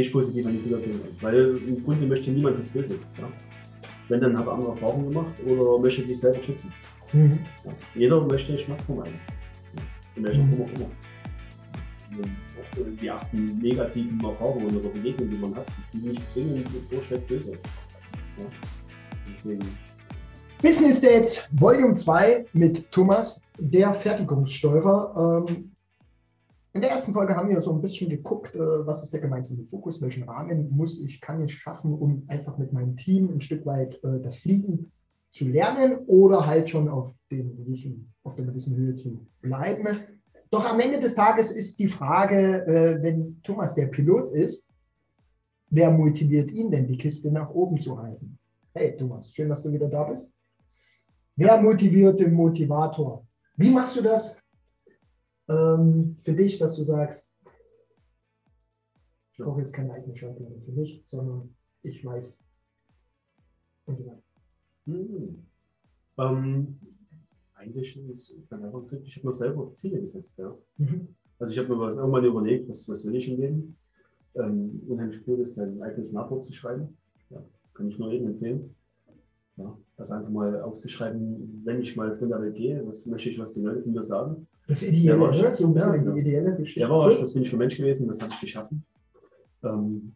ich positiv an die Situation rein. Weil im Grunde möchte niemand was Böses. Ja? Wenn, dann hat er andere Erfahrungen gemacht oder möchte sich selber schützen. Mhm. Ja? Jeder möchte Schmerz vermeiden. In welcher mhm. Form auch immer. Die ersten negativen Erfahrungen oder Begegnungen, die man hat, die sind nicht zwingend durchweg böse. Ja? Deswegen Business Dates Volume 2 mit Thomas, der Fertigungssteuerer. Ähm, in der ersten Folge haben wir so ein bisschen geguckt, äh, was ist der gemeinsame Fokus, welchen Rahmen muss ich, kann ich schaffen, um einfach mit meinem Team ein Stück weit äh, das Fliegen zu lernen oder halt schon auf, gewissen, auf der gewissen Höhe zu bleiben. Doch am Ende des Tages ist die Frage, äh, wenn Thomas der Pilot ist, wer motiviert ihn denn, die Kiste nach oben zu halten? Hey Thomas, schön, dass du wieder da bist. Wer motiviert den Motivator? Wie machst du das ähm, für dich, dass du sagst, ich brauche jetzt keine eigene Schaltung für mich, sondern ich weiß und so weiter. Hm. Ähm, eigentlich ist ich einfach ich habe mir selber Ziele gesetzt. Ja. Mhm. Also ich habe mir was, irgendwann überlegt, was, was will ich im Leben. Ähm, unheimlich cool ist, sein eigenes Nachwort zu schreiben. Ja, kann ich nur jedem empfehlen. Ja, also einfach mal aufzuschreiben, wenn ich mal von der Welt gehe, was möchte ich, was die Leute mir sagen. Das Ideelle, ja, ne? so ein bisschen ja, genau. die ideelle Geschichte. Ja, war, was bin ich für Mensch gewesen, das habe ich geschaffen. Ähm,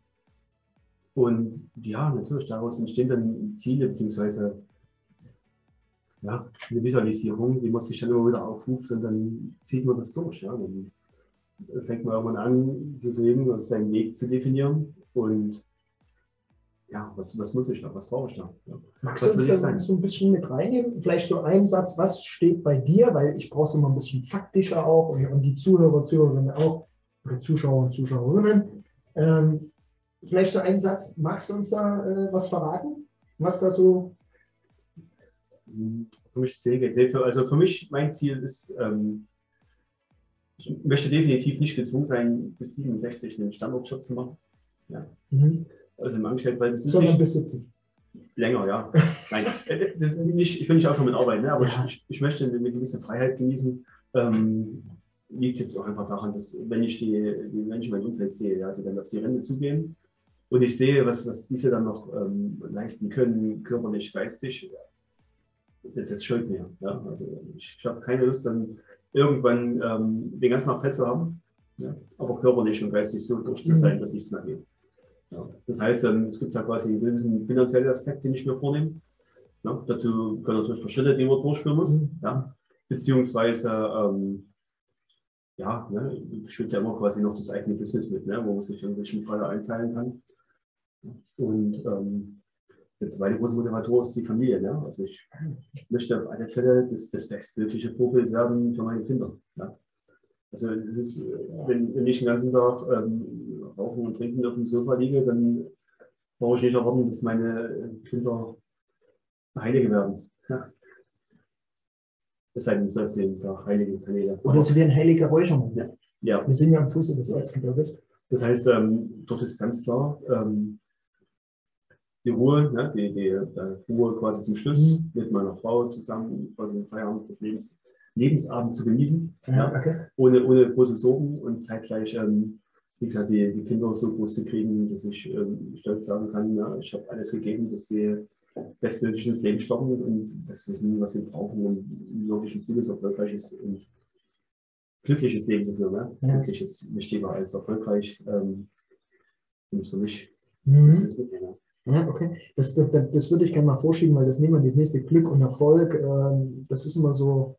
und ja, natürlich, daraus entstehen dann Ziele, beziehungsweise ja, eine Visualisierung, die man sich dann immer wieder aufruft und dann zieht man das durch. Ja. Dann fängt man irgendwann an, zu sehen und seinen Weg zu definieren und ja, was, was muss ich da, was brauche ich da? Ja. Magst was du uns da so ein bisschen mit reinnehmen? Vielleicht so ein Satz, was steht bei dir? Weil ich brauche es immer ein bisschen faktischer auch und, und die Zuhörer, Zuhörerinnen auch, oder Zuschauer und Zuschauerinnen. Ähm, vielleicht so ein Satz, magst du uns da äh, was verraten? Was da so. Für mich ist Also für mich, mein Ziel ist, ähm, ich möchte definitiv nicht gezwungen sein, bis 67 einen Standortjob zu machen. Ja. Mhm also im Angestellten, weil das ist Sondern nicht, bis 70. Länger, ja. Nein, das ist nicht, ich will nicht aufhören mit Arbeiten, ne? aber ja. ich, ich, möchte eine gewisse Freiheit genießen. Ähm, liegt jetzt auch einfach daran, dass wenn ich die, die Menschen in meinem Umfeld sehe, ja, die dann auf die Rente zugehen und ich sehe, was, was diese dann noch ähm, leisten können, körperlich, geistig, das, scheut mir. Ja? Also ich, ich habe keine Lust, dann irgendwann ähm, den ganzen Tag Zeit zu haben, ja? aber körperlich und geistig so durch zu sein, mhm. dass ich es mal gehe. Ja, das heißt, ähm, es gibt ja quasi einen gewissen finanziellen Aspekt, den ich mir vornehme. Ja, dazu können natürlich Schritte, die man durchführen muss. Mhm. Ja, beziehungsweise, ähm, ja, ne, schwingt ja immer quasi noch das eigene Business mit, ne, wo man sich irgendwelche Freude einzahlen kann. Und ähm, der zweite große Motivator ist die Familie. Ne? Also ich möchte auf alle Fälle das, das bestmögliche Vorbild werden für meine Kinder. Ja? Also es ist, wenn, wenn ich den ganzen Tag ähm, rauchen und trinken auf dem Sofa liege, dann brauche ich nicht erwarten, dass meine Kinder Heilige werden. Ja. Es sei denn, es läuft jeden Tag heilige Kanäle. Oder sie werden heilige Räuchermann. Ja. ja. Wir sind ja am Fuße des Erzgebirges. Das heißt, ähm, dort ist ganz klar, ähm, die Ruhe, ne, die, die, die, Ruhe quasi zum Schluss mhm. mit meiner Frau zusammen, quasi im Feierabend des Lebens, Lebensabend zu genießen, ja, ja, okay. ohne, ohne große Sorgen und zeitgleich ähm, wie gesagt, die, die Kinder so groß zu kriegen, dass ich ähm, stolz sagen kann, ja, ich habe alles gegeben, dass sie bestmöglich ins Leben starten und das wissen, was sie brauchen, um ein gutes, erfolgreiches und glückliches Leben zu führen. Ne? Ja. Glücklich ist wichtiger als erfolgreich. Ähm, das ist für mich. Mhm. Das ja, okay. Das, das, das, würde ich gerne mal vorschieben, weil das nehmen wir das nächste Glück und Erfolg. Ähm, das ist immer so,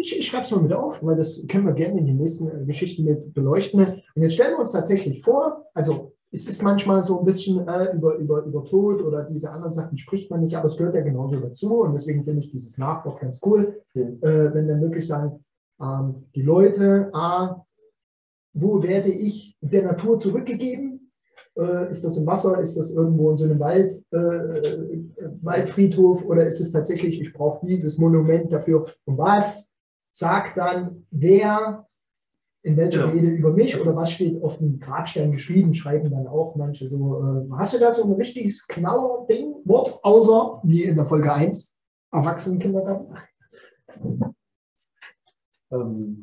ich, ich schreibe es mal mit auf, weil das können wir gerne in den nächsten äh, Geschichten mit beleuchten. Und jetzt stellen wir uns tatsächlich vor, also es ist manchmal so ein bisschen äh, über, über, über Tod oder diese anderen Sachen spricht man nicht, aber es gehört ja genauso dazu. Und deswegen finde ich dieses Nachwort ganz cool, mhm. äh, wenn dann wirklich sagen, ähm, die Leute, A, wo werde ich der Natur zurückgegeben? Äh, ist das im Wasser? Ist das irgendwo in so einem Wald, äh, äh, Waldfriedhof? Oder ist es tatsächlich, ich brauche dieses Monument dafür? Und was sagt dann, wer in welcher ja. Rede über mich oder was steht auf dem Grabstein geschrieben, schreiben dann auch manche so. Äh, hast du da so ein richtiges Knaller-Ding, Wort, außer wie in der Folge 1, Erwachsenenkindergarten? Ähm,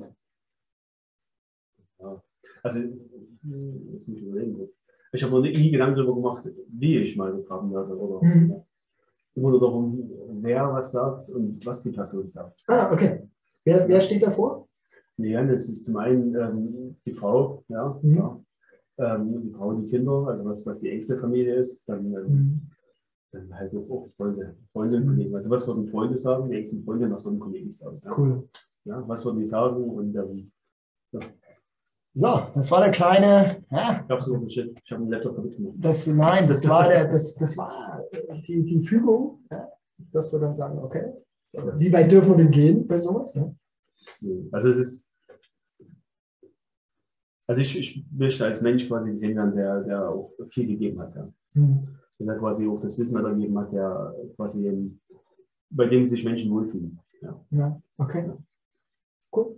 ja. Also jetzt muss ich überlegen. Ich habe noch nie Gedanken darüber gemacht, wie ich mal begraben werde. Oder, mhm. Immer nur darum, wer was sagt und was die Person sagt. Ah, okay. Wer, wer steht davor? Ja, das ist zum einen ähm, die Frau, ja, mhm. ja. Ähm, die Frau und die Kinder, also was, was die engste Familie ist, dann, ähm, mhm. dann halt auch, Freunde, Freunde und mhm. Kollegen. Also was würden Freunde sagen, die engsten Freunde, was würden Kollegen sagen. Ja? Cool. Ja, was würden die sagen und ähm, ja. So, das war der kleine. Ja, ich habe einen Laptop mitgenommen. Das, nein, das war, der, das, das war die, die Fügung, ja, dass wir dann sagen, okay, wie weit dürfen wir denn gehen bei sowas? Ja? Also es ist, also ich, ich möchte als Mensch quasi gesehen werden, der, der auch viel gegeben hat. Ja. Mhm. Der quasi auch das Wissen weitergegeben hat, der quasi bei dem sich Menschen wohlfühlen. Ja, ja okay. Ja. Cool.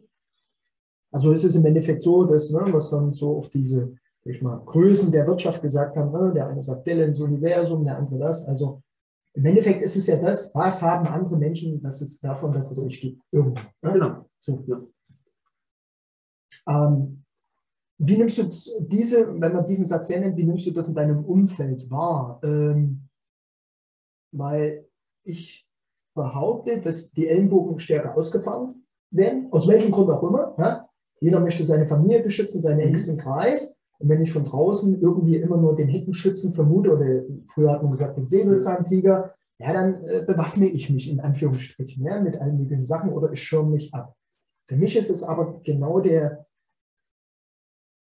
Also ist es im Endeffekt so, dass, ne, was dann so auf diese ich mal, Größen der Wirtschaft gesagt haben, ne, der eine sagt Dell ins Universum, der andere das. Also im Endeffekt ist es ja das, was haben andere Menschen das ist davon, dass es euch gibt. Irgendwo. Ne? Genau. So. Ja. Ähm, wie nimmst du diese, wenn man diesen Satz hernimmt, wie nimmst du das in deinem Umfeld wahr? Ähm, weil ich behaupte, dass die Ellenbogen stärker ausgefahren werden, aus welchem Grund auch immer. Ja? Jeder möchte seine Familie beschützen, seinen mhm. engsten Kreis. Und wenn ich von draußen irgendwie immer nur den Heckenschützen vermute, oder früher hat man gesagt, den Säbelzahntiger, ja, dann äh, bewaffne ich mich in Anführungsstrichen ja, mit allen möglichen Sachen oder ich schirme mich ab. Für mich ist es aber genau der,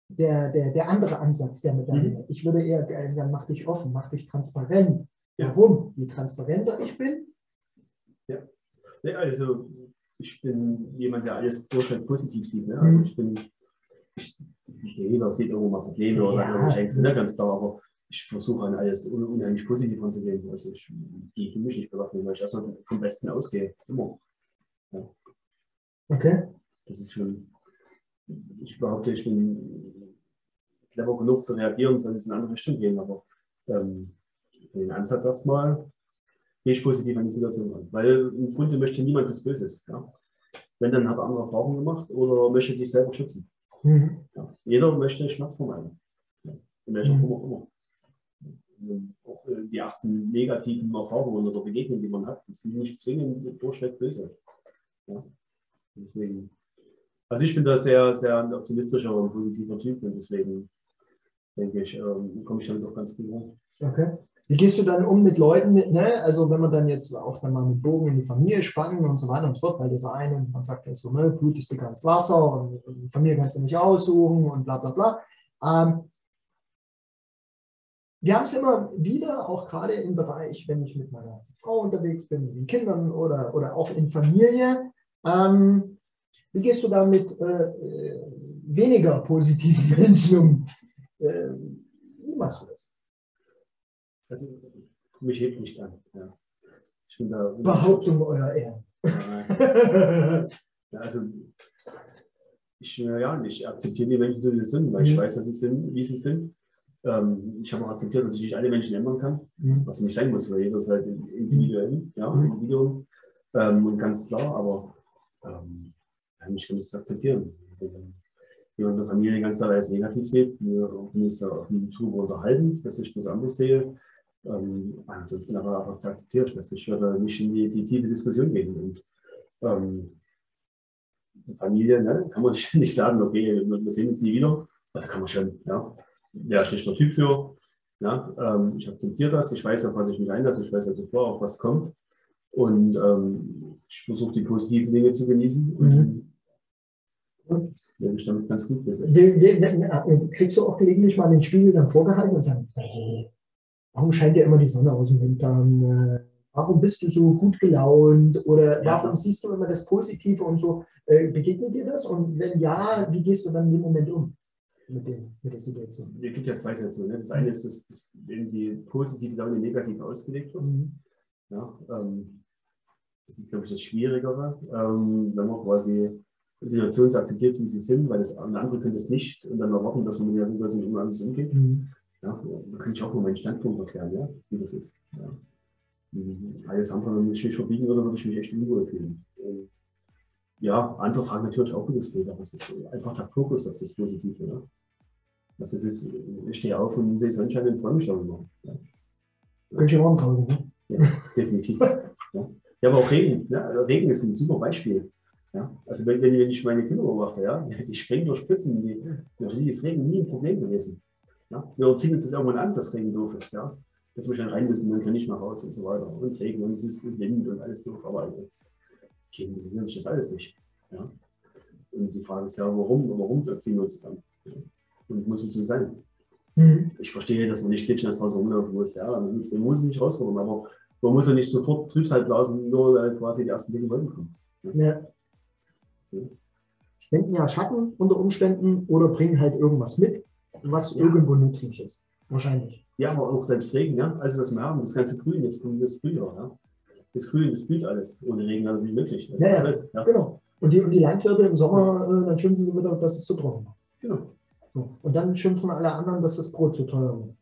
der, der, der andere Ansatz der Medaille. Mhm. Ich würde eher sagen, mach dich offen, mach dich transparent. Ja. Warum? Je transparenter ich bin. Ja. ja, also ich bin jemand, der alles durchweg positiv sieht. Ne? Also mhm. ich bin, jeder sieht irgendwo mal Probleme ja. oder irgendwelche Ängste, ne? ganz klar, aber ich versuche an alles unheimlich positiv anzugehen. Also ich gehe für mich nicht bewaffnet, weil ich erstmal vom Besten ausgehe. Immer. Ja. Okay. Das ist schon, ich behaupte, ich bin clever genug zu reagieren, es in eine andere Richtung gehen, aber ähm, für den Ansatz erstmal gehe ich positiv an die Situation an. Weil im Grunde möchte niemand das Böses. Ja. Wenn, dann hat er andere Erfahrungen gemacht oder möchte sich selber schützen. Mhm. Ja. Jeder möchte Schmerz vermeiden. Ja. In welcher mhm. Form auch immer. Auch äh, die ersten negativen Erfahrungen oder Begegnungen, die man hat, die sind nicht zwingend durchweg böse. Ja. Deswegen, also ich bin da sehr, sehr ein optimistischer und positiver Typ und deswegen denke ich, ähm, komme ich damit auch ganz gut rum. Okay. Wie gehst du dann um mit Leuten, ne? also wenn man dann jetzt auch dann mal mit Bogen in die Familie spannen und so weiter und so fort, weil das eine, man sagt ja so, ne, Blut ist dicker als Wasser und, und Familie kannst du nicht aussuchen und bla bla bla. Ähm, wir haben es immer wieder, auch gerade im Bereich, wenn ich mit meiner Frau unterwegs bin, mit den Kindern oder, oder auch in Familie. Ähm, wie gehst du da mit äh, äh weniger positiven Menschen um? Äh, wie machst du das? Also, mich hebt nicht an. Ja. Ich bin da Behauptung euer Ehren. Ja, also, ich, ja, ich akzeptiere die Menschen, so wie sie sind, weil mhm. ich weiß, dass sie sind, wie sie sind. Ähm, ich habe auch akzeptiert, dass ich nicht alle Menschen ändern kann, mhm. was nicht sein muss, weil jeder ist halt individuell, mhm. ja, Individuum. Ähm, und ganz klar, aber ähm, ich kann das akzeptieren. Wenn jemand in der Familie ganz klar als negativ sieht, wir können uns da auf YouTube unterhalten, dass ich das anders sehe. Ähm, ansonsten aber einfach akzeptiert ich werde nicht in die, die tiefe Diskussion gehen. Und ähm, Familie, ne, kann man nicht sagen, okay, wir sehen uns nie wieder. Also kann man schon, ja, wäre ich nicht der Typ für. Ja, ähm, ich akzeptiere das, ich weiß, auf was ich mich einlasse, ich weiß also vor, auf was kommt. Und ähm, ich versuche die positiven Dinge zu genießen. Und mhm. ja, ich damit ganz gut bis Kriegst du auch gelegentlich mal den Spiegel dann vorgehalten und sagen, hey, warum scheint ja immer die Sonne aus dem Hintern? Äh, warum bist du so gut gelaunt? Oder ja, warum siehst du immer das Positive und so? Äh, begegnet dir das? Und wenn ja, wie gehst du dann in dem Moment um? Mit, dem, mit der Situation. Es gibt ja zwei Situationen. Ne? Das eine ist, dass, dass die positive Laune negativ ausgelegt wird. Mhm. Ja, ähm, das ist, glaube ich, das Schwierigere, ähm, wenn man quasi Situationen so akzeptiert, wie sie sind, weil das, eine andere könnte es nicht und dann erwarten, dass man mit der Situation anders umgeht. Mhm. Ja, da kann ich auch nur meinen Standpunkt erklären, ja, wie das ist. Ja. Mhm. Alles andere, wenn ich mich verbiegen würde, würde ich mich echt unwohl fühlen. Und ja, andere fragen natürlich auch, wie das geht, aber es ist einfach der Fokus auf das Positive. Ja. Es ist, ich stehe auf und sehe Sonnenschein und freue mich darüber. Ja. Ganz schön warm draußen, ne? Ja, definitiv. ja. ja, aber auch Regen. Also Regen ist ein super Beispiel. Ja? Also wenn, wenn ich meine Kinder beobachte, ja, die springen durch Pfützen, die, die ist Regen nie ein Problem gewesen. Ja? Wir ziehen uns das irgendwann an, dass Regen doof ist. Ja? Dass wir schon rein müssen, dann kann ich mal raus und so weiter. Und Regen und es ist Wind und alles doof. Aber jetzt interessiert sich das alles nicht. Ja? Und die Frage ist ja, warum, warum ziehen wir uns das an? Ja? Und muss es so sein? Mhm. Ich verstehe, dass man nicht klitschen als Hause rumlaufen muss. Ja, man muss es nicht rauskommen, aber man muss ja nicht sofort Trübsal blasen, nur weil quasi die ersten Dinge wollen kommen. Ja. ja. Spenden ja Schatten unter Umständen oder bringen halt irgendwas mit, was ja. irgendwo nützlich ist. Wahrscheinlich. Ja, aber auch selbst Regen, ja. Also das haben, das ganze Grün, jetzt kommt das Frühjahr, ja. Das Grün, das blüht alles. Ohne Regen wäre das nicht möglich. Das ja, ja. Alles, ja. genau. Und die, die Landwirte im Sommer, äh, dann schimpfen sie mit, dass es zu trocken war. Genau. So. Und dann schimpfen alle anderen, dass das Brot zu teuer wird.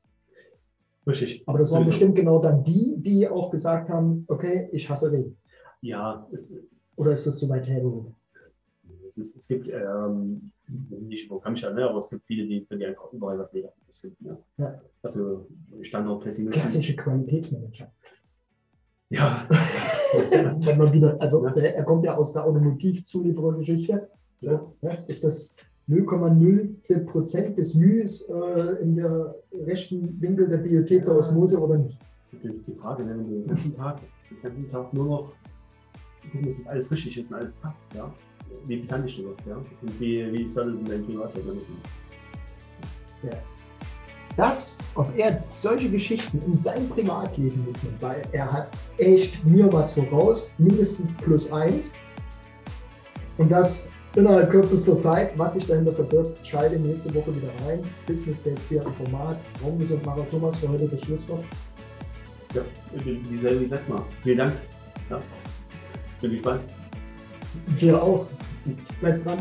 Richtig. Aber das waren Sowieso. bestimmt genau dann die, die auch gesagt haben, okay, ich hasse Regen. Ja. Es, Oder ist das so weit hergeholt? Es, ist, es gibt, ähm, nicht wo kann ich ja, ne, aber es gibt viele, die, die einfach überall was Negatives finden. Ja. ja. Also Standortpessimismus. Klassische Qualitätsmanager. Ja. Wenn man wieder, also er kommt ja aus der Automotivzulieferergeschichte. Ja. Ist das 0,0 Prozent des Mühs äh, in der rechten Winkel der Bibliothek der Osmose oder nicht? Das ist die Frage, wenn du den ganzen Tag, den ganzen Tag nur noch gucken, dass das alles richtig ist und alles passt, ja. Wie pedantisch du wirst, ja. Und wie, wie soll das in deinem Privatleben ja. Das, ob er solche Geschichten in seinem Privatleben mitnimmt, weil er hat echt mir was voraus, mindestens plus eins. Und das innerhalb kürzester Zeit, was sich dahinter verbirgt, schalte nächste Woche wieder rein. Business Dates hier im Format. Raumgesund Mara Thomas für heute das Schlusswort. Ja, dieselbe wie letztes Mal. Vielen Dank. Ja. Bin gespannt. Wir auch. Bleibt dran.